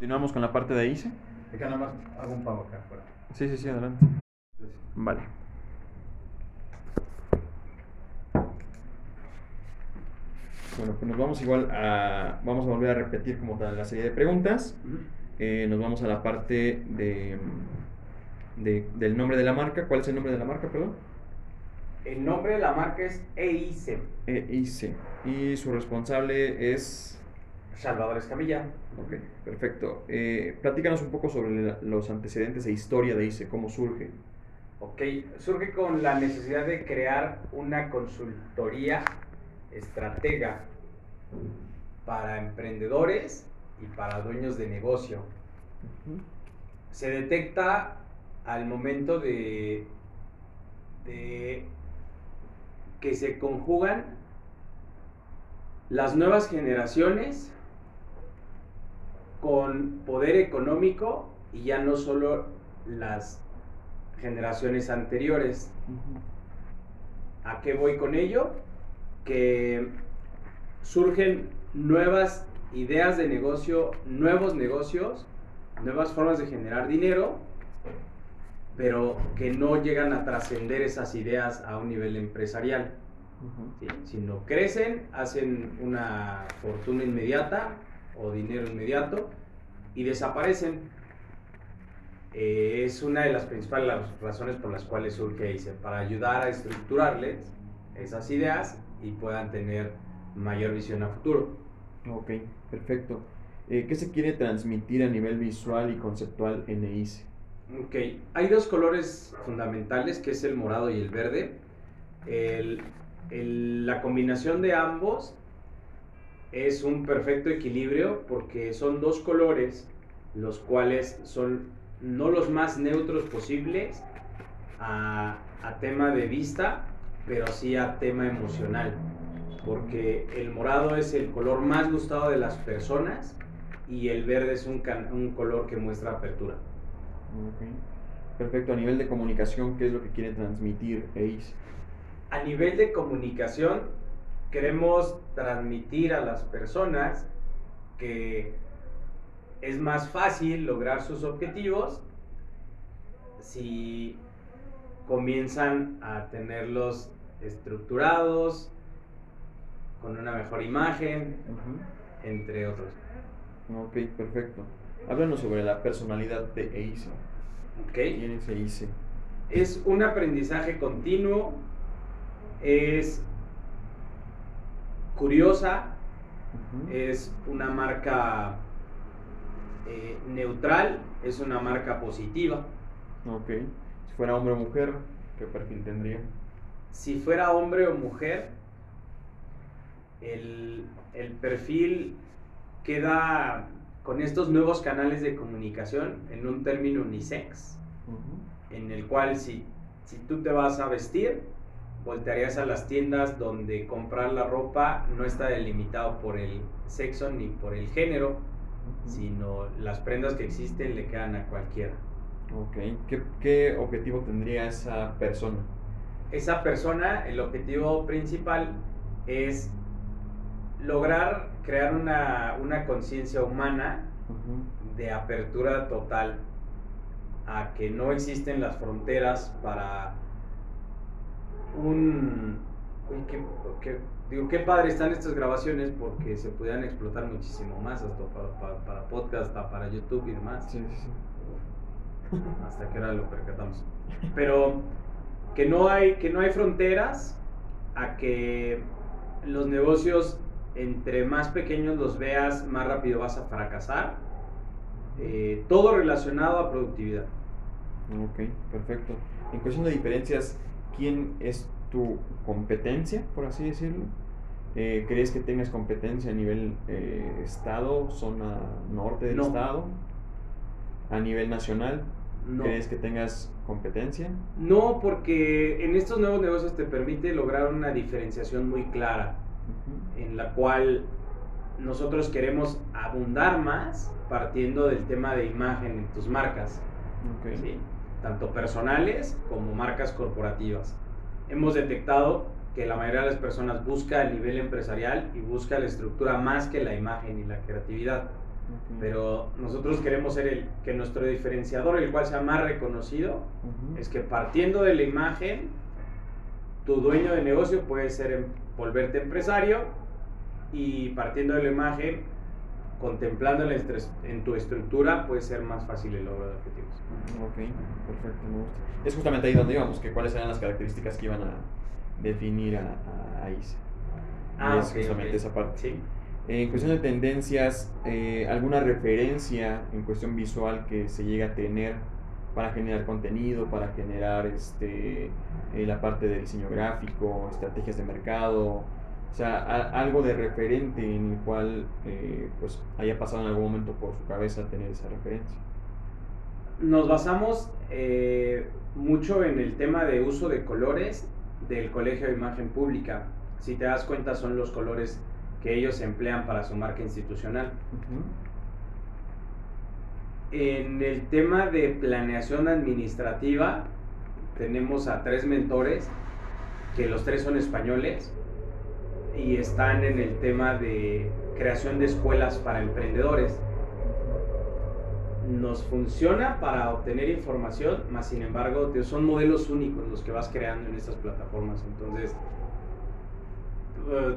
Continuamos con la parte de ICE. Acá nada más hago un pago acá afuera. Sí, sí, sí, adelante. Vale. Bueno, pues nos vamos igual a... Vamos a volver a repetir como tal la serie de preguntas. Eh, nos vamos a la parte de, de- del nombre de la marca. ¿Cuál es el nombre de la marca, perdón? El nombre de la marca es EIC, EIC. Y su responsable es... Salvador Escamilla. Ok, perfecto. Eh, platícanos un poco sobre los antecedentes e historia de ICE, cómo surge. Ok, surge con la necesidad de crear una consultoría estratega para emprendedores y para dueños de negocio. Se detecta al momento de, de que se conjugan las nuevas generaciones con poder económico y ya no solo las generaciones anteriores. ¿A qué voy con ello? Que surgen nuevas ideas de negocio, nuevos negocios, nuevas formas de generar dinero, pero que no llegan a trascender esas ideas a un nivel empresarial. ¿sí? Sino crecen, hacen una fortuna inmediata o dinero inmediato y desaparecen. Eh, es una de las principales razones por las cuales surge ICE, para ayudar a estructurarles esas ideas y puedan tener mayor visión a futuro. Ok, perfecto. Eh, ¿Qué se quiere transmitir a nivel visual y conceptual en EICE? Ok, hay dos colores fundamentales, que es el morado y el verde. El- el- la combinación de ambos es un perfecto equilibrio porque son dos colores los cuales son no los más neutros posibles a, a tema de vista, pero sí a tema emocional. Porque el morado es el color más gustado de las personas y el verde es un, can- un color que muestra apertura. Perfecto. A nivel de comunicación, ¿qué es lo que quiere transmitir EICE? A nivel de comunicación, queremos transmitir a las personas que es más fácil lograr sus objetivos si comienzan a tenerlos estructurados, con una mejor imagen, entre otros. Ok, perfecto. Háblanos sobre la personalidad de EICE. ¿ok? ¿Quién es EICE? Es un aprendizaje continuo, es curiosa, es una marca eh, neutral, es una marca positiva. Ok. Si fuera hombre o mujer, ¿qué perfil tendría? Si fuera hombre o mujer, el, el perfil queda con estos nuevos canales de comunicación en un término unisex, en el cual si, si tú te vas a vestir, voltearías a las tiendas donde comprar la ropa no está delimitado por el sexo ni por el género, sino las prendas que existen le quedan a cualquiera. Ok. ¿Qué, qué objetivo tendría esa persona? Esa persona, el objetivo principal es lograr crear una, una conciencia humana de apertura total a que no existen las fronteras para un... uy, qué, qué- digo, qué padre están estas grabaciones porque se pudieran explotar muchísimo más hasta para, para, para podcast, hasta para YouTube y demás. Sí, sí, sí. hasta que ahora lo percatamos. Pero que no hay, que no hay fronteras a que los negocios entre más pequeños los veas, más rápido vas a fracasar. Eh, todo relacionado a productividad. Ok, perfecto. En cuestión de diferencias, ¿quién es tu competencia, por así decirlo? Eh, ¿Crees que tengas competencia a nivel eh, estado, zona norte del No. estado? ¿A nivel nacional? No. ¿Crees que tengas competencia? No, porque en estos nuevos negocios te permite lograr una diferenciación muy clara. Ujú. en la cual nosotros queremos abundar más partiendo del tema de imagen en tus marcas, Ok. ¿sí? Tanto personales como marcas corporativas. Hemos detectado que la mayoría de las personas busca el nivel empresarial y busca la estructura más que la imagen y la creatividad. Pero nosotros queremos ser el que nuestro diferenciador, el cual sea más reconocido, es que partiendo de la imagen, tu dueño de negocio puede ser em- volverte empresario y partiendo de la imagen, contemplando en, en tu estructura, puede ser más fácil el logro de objetivos. Ok, perfecto, me gusta. Es justamente ahí donde íbamos, que cuáles eran las características que iban a definir a, ICE. Y es ok, justamente ok. esa parte. Sí. En cuestión de tendencias, eh, ¿alguna referencia en cuestión visual que se llega a tener para generar contenido, para generar este, eh, la parte de diseño gráfico, estrategias de mercado? O sea, a- algo de referente en el cual eh, pues haya pasado en algún momento por su cabeza tener esa referencia. Nos basamos eh, mucho en el tema de uso de colores del Colegio de Imagen Pública. Si te das cuenta, son los colores que ellos emplean para su marca institucional. Ujú. En el tema de planeación administrativa, tenemos a tres mentores, que los tres son españoles, y están en el tema de creación de escuelas para emprendedores. Nos funciona para obtener información, más sin embargo, son modelos únicos los que vas creando en estas plataformas. Entonces, eh,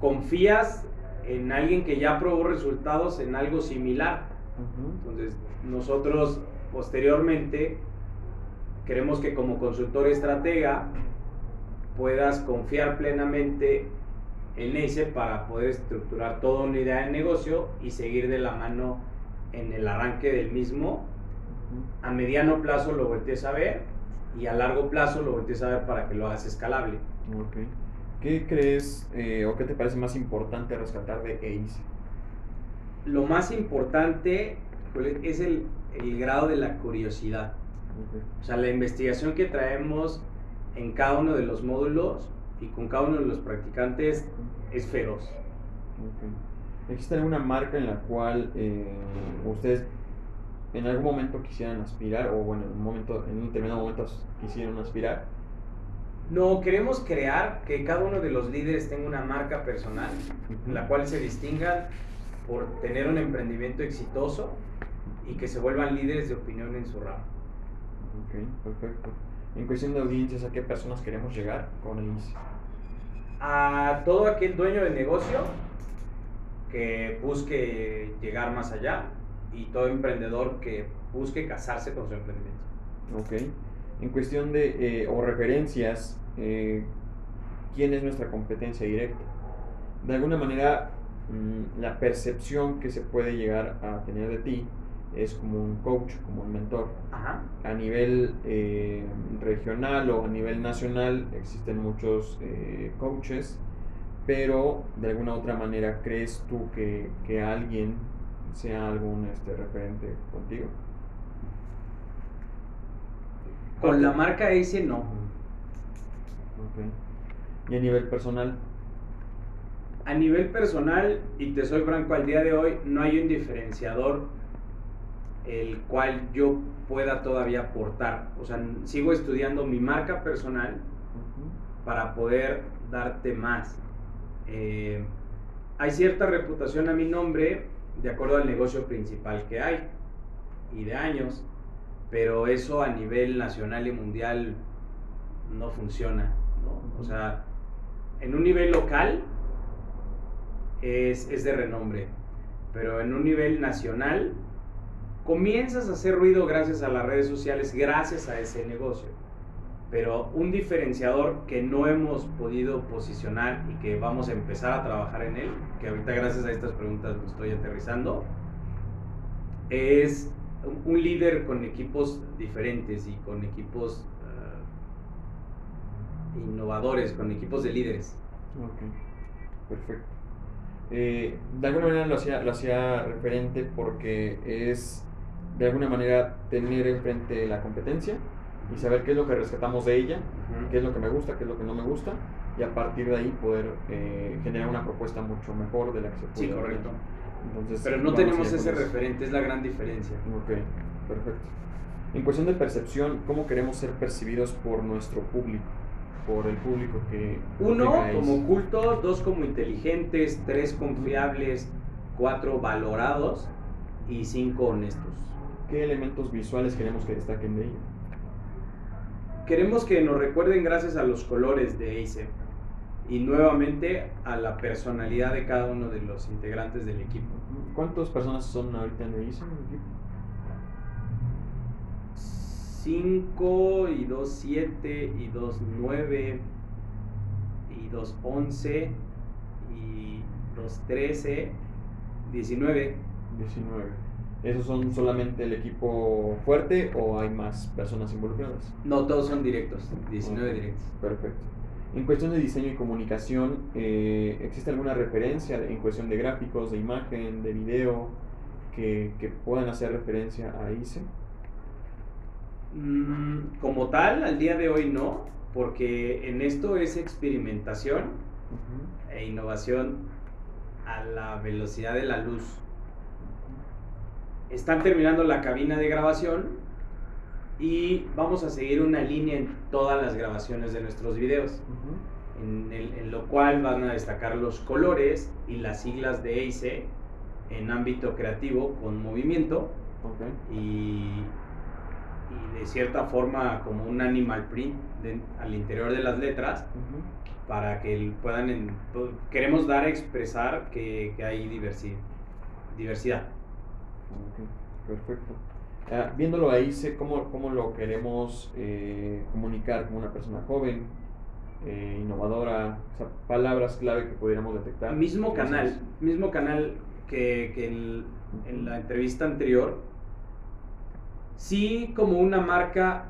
confías en alguien que ya probó resultados en algo similar. Entonces, nosotros posteriormente queremos que como consultor estratega puedas confiar plenamente en ese para poder estructurar toda una idea de negocio y seguir de la mano en el arranque del mismo. A mediano plazo lo voltees a ver y a largo plazo lo voltees a ver para que lo hagas escalable. Ok. ¿Qué crees eh, o qué te parece más importante rescatar de ACE? Lo más importante es el, el grado de la curiosidad. Ok. O sea, la investigación que traemos en cada uno de los módulos y con cada uno de los practicantes es feroz. Ok. ¿Existe alguna marca en la cual eh, ustedes en algún momento quisieran aspirar o bueno, en un momento, en un determinado momento quisieran aspirar? No, queremos crear que cada uno de los líderes tenga una marca personal, en la cual se distingan por tener un emprendimiento exitoso y que se vuelvan líderes de opinión en su ramo. Ok, perfecto. En cuestión de audiencias, ¿a qué personas queremos llegar con ACE? A todo aquel dueño de negocio que busque llegar más allá y todo emprendedor que busque casarse con su emprendimiento. Ok. En cuestión de, eh, o referencias, eh, ¿quién es nuestra competencia directa? De alguna manera, mm, la percepción que se puede llegar a tener de ti es como un coach, como un mentor. Ajá. A nivel eh, regional o a nivel nacional existen muchos eh, coaches, pero de alguna otra manera, ¿crees tú que, que alguien sea algún este, referente contigo? Con la marca Ace no. Ok. Y a nivel personal, A nivel personal, y te soy franco, al día de hoy no hay un diferenciador el cual yo pueda todavía aportar. O sea, sigo estudiando mi marca personal para poder darte más. Eh, hay cierta reputación a mi nombre de acuerdo al negocio principal que hay y de años, pero eso a nivel nacional y mundial no funciona. ¿no? O sea, en un nivel local es, es de renombre, pero en un nivel nacional comienzas a hacer ruido gracias a las redes sociales, gracias a ese negocio. Pero un diferenciador que no hemos podido posicionar y que vamos a empezar a trabajar en él, que ahorita gracias a estas preguntas lo estoy aterrizando, es un- líder con equipos diferentes y con equipos eh, innovadores, con equipos de líderes. Ok, perfecto. Eh, de alguna manera lo hacía, lo hacía referente porque es de alguna manera tener enfrente la competencia y saber qué es lo que rescatamos de ella, qué es lo que me gusta, qué es lo que no me gusta y a partir de ahí poder eh, generar una propuesta mucho mejor de la que se Sí, puede correcto. tener. Entonces, Pero no tenemos ese referente, es la gran diferencia. Ok, perfecto. En cuestión de percepción, ¿cómo queremos ser percibidos por nuestro público? Por el público que... Uno, como eso? cultos, dos, como inteligentes, tres, confiables, cuatro valorados y cinco honestos. ¿Qué elementos visuales queremos que destaquen de ella? Queremos que nos recuerden gracias a los colores de ACE y nuevamente a la personalidad de cada uno de los integrantes del equipo. ¿Cuántas personas son ahorita en ACE? 5 y 2, 7 y 2, 9 y 2, 11 y 2, 13, 19. 19. ¿Esos son solamente el equipo fuerte o hay más personas involucradas? No, todos son directos, 19 Ok, directos. Perfecto. En cuestión de diseño y comunicación, eh, ¿existe alguna referencia en cuestión de gráficos, de imagen, de video, que, que puedan hacer referencia a ICE? Mm, como tal, al día de hoy no, porque en esto es experimentación e innovación a la velocidad de la luz. Están terminando la cabina de grabación y vamos a seguir una línea en todas las grabaciones de nuestros videos, en, el- en lo cual van a destacar los colores y las siglas de ACE en ámbito creativo con movimiento Ok. y, y de cierta forma como un animal print de- al interior de las letras para que puedan en- queremos dar a expresar que, que hay diversi- diversidad Perfecto. Ah, viéndolo ahí, sé cómo, cómo lo queremos eh, comunicar como una persona joven, eh, innovadora, o sea, palabras clave que pudiéramos detectar. mismo canal mismo canal que, que el- en la entrevista anterior sí como una marca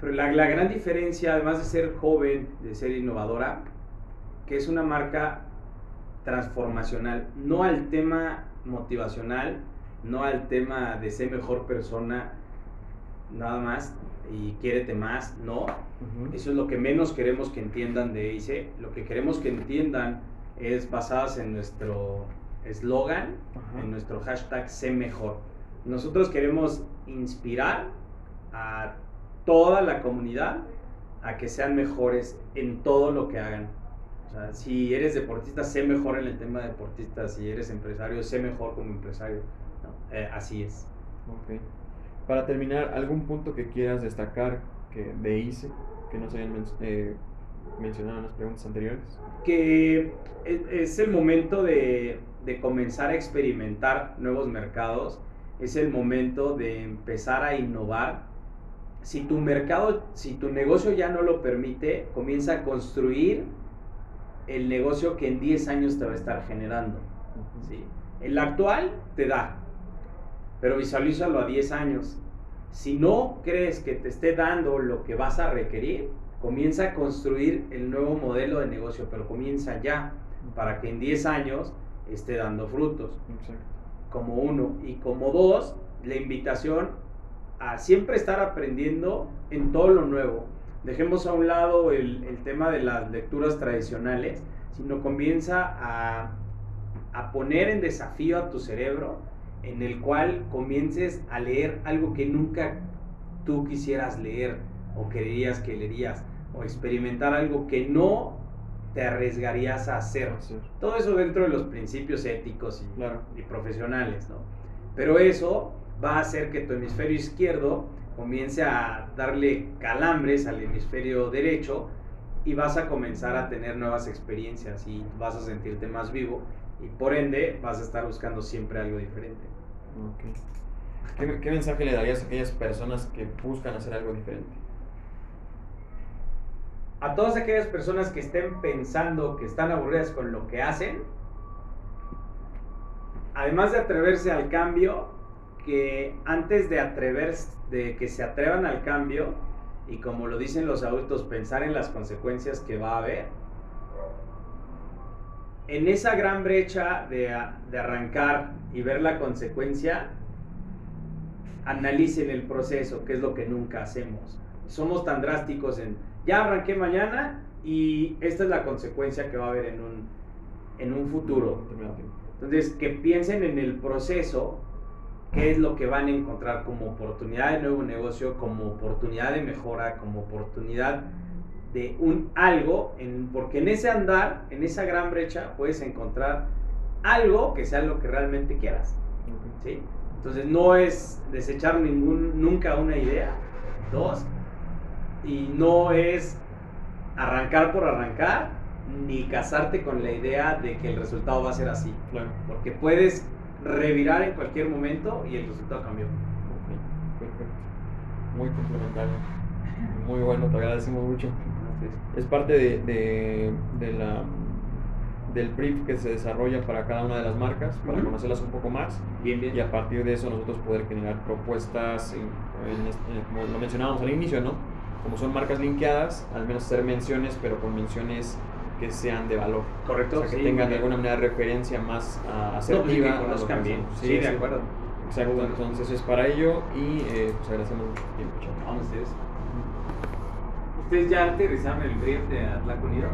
pero la, la gran diferencia además de ser joven de ser innovadora que es una marca transformacional no al tema motivacional no al tema de ser mejor persona nada más y quiérete más no eso es lo que menos queremos que entiendan de ICE. Lo que queremos que entiendan es basadas en nuestro eslogan, en nuestro hashtag sé mejor. Nosotros queremos inspirar a toda la comunidad a que sean mejores en todo lo que hagan. O sea, si eres deportista, sé mejor en el tema de deportista. Si eres empresario, sé mejor como empresario. ¿No? Eh, así es. Ok. Para terminar, ¿algún punto que quieras destacar que de ICE que no se hayan men- eh, mencionado en las preguntas anteriores? que es, es el momento de, de comenzar a experimentar nuevos mercados, es el momento de empezar a innovar. Si tu mercado, si tu negocio ya no lo permite, comienza a construir el negocio que en 10 años te va a estar generando. ¿sí? El actual te da, pero visualízalo a 10 años. Si no crees que te esté dando lo que vas a requerir, comienza a construir el nuevo modelo de negocio, pero comienza ya para que en 10 años esté dando frutos, Exacto. como uno. Y como dos, la invitación a siempre estar aprendiendo en todo lo nuevo. Dejemos a un lado el, el tema de las lecturas tradicionales, sino comienza a, a poner en desafío a tu cerebro, en el cual comiences a leer algo que nunca tú quisieras leer o creerías que leerías, o experimentar algo que no te arriesgarías a hacer. Todo eso dentro de los principios éticos y, Claro. y profesionales, ¿no? Pero eso va a hacer que tu hemisferio izquierdo comience a darle calambres al hemisferio derecho y vas a comenzar a tener nuevas experiencias y vas a sentirte más vivo y por ende vas a estar buscando siempre algo diferente. ¿Qué, qué mensaje le darías a aquellas personas que buscan hacer algo diferente? A todas aquellas personas que estén pensando que están aburridas con lo que hacen, además de atreverse al cambio, que antes de atreverse, de que se atrevan al cambio, y como lo dicen los adultos, pensar en las consecuencias que va a haber, en esa gran brecha de, de arrancar y ver la consecuencia, analicen el proceso, que es lo que nunca hacemos. Somos tan drásticos en, ya arranqué mañana y esta es la consecuencia que va a haber en un, en un futuro. Entonces, que piensen en el proceso, qué es lo que van a encontrar como oportunidad de nuevo negocio, como oportunidad de mejora, como oportunidad de un algo, en, porque en ese andar, en esa gran brecha, puedes encontrar algo que sea lo que realmente quieras. ¿sí? Entonces no es desechar ningún, nunca una idea. Dos, y no es arrancar por arrancar, ni casarte con la idea de que el resultado va a ser así. Claro. Porque puedes revirar en cualquier momento y el resultado cambió. Perfecto. Muy complementario. Muy bueno, te agradecemos mucho. Es parte de, de- de la, del brief que se desarrolla para cada una de las marcas, para conocerlas un poco más Bien, bien. y a partir de eso nosotros poder generar propuestas, en- en en- como lo mencionábamos al inicio, ¿no? Como son marcas linkeadas, al menos hacer menciones, pero con menciones que sean de valor. Correcto. O sea, que sí, tengan de alguna manera referencia más No, y asertiva. que a lo conozcan que bien. hacemos. Sí, de acuerdo. Exacto, bueno. entonces es para ello y eh, pues agradecemos mucho tiempo. Vamos, ustedes. ¿Ustedes ya aterrizaron el brief de Atlac Unido?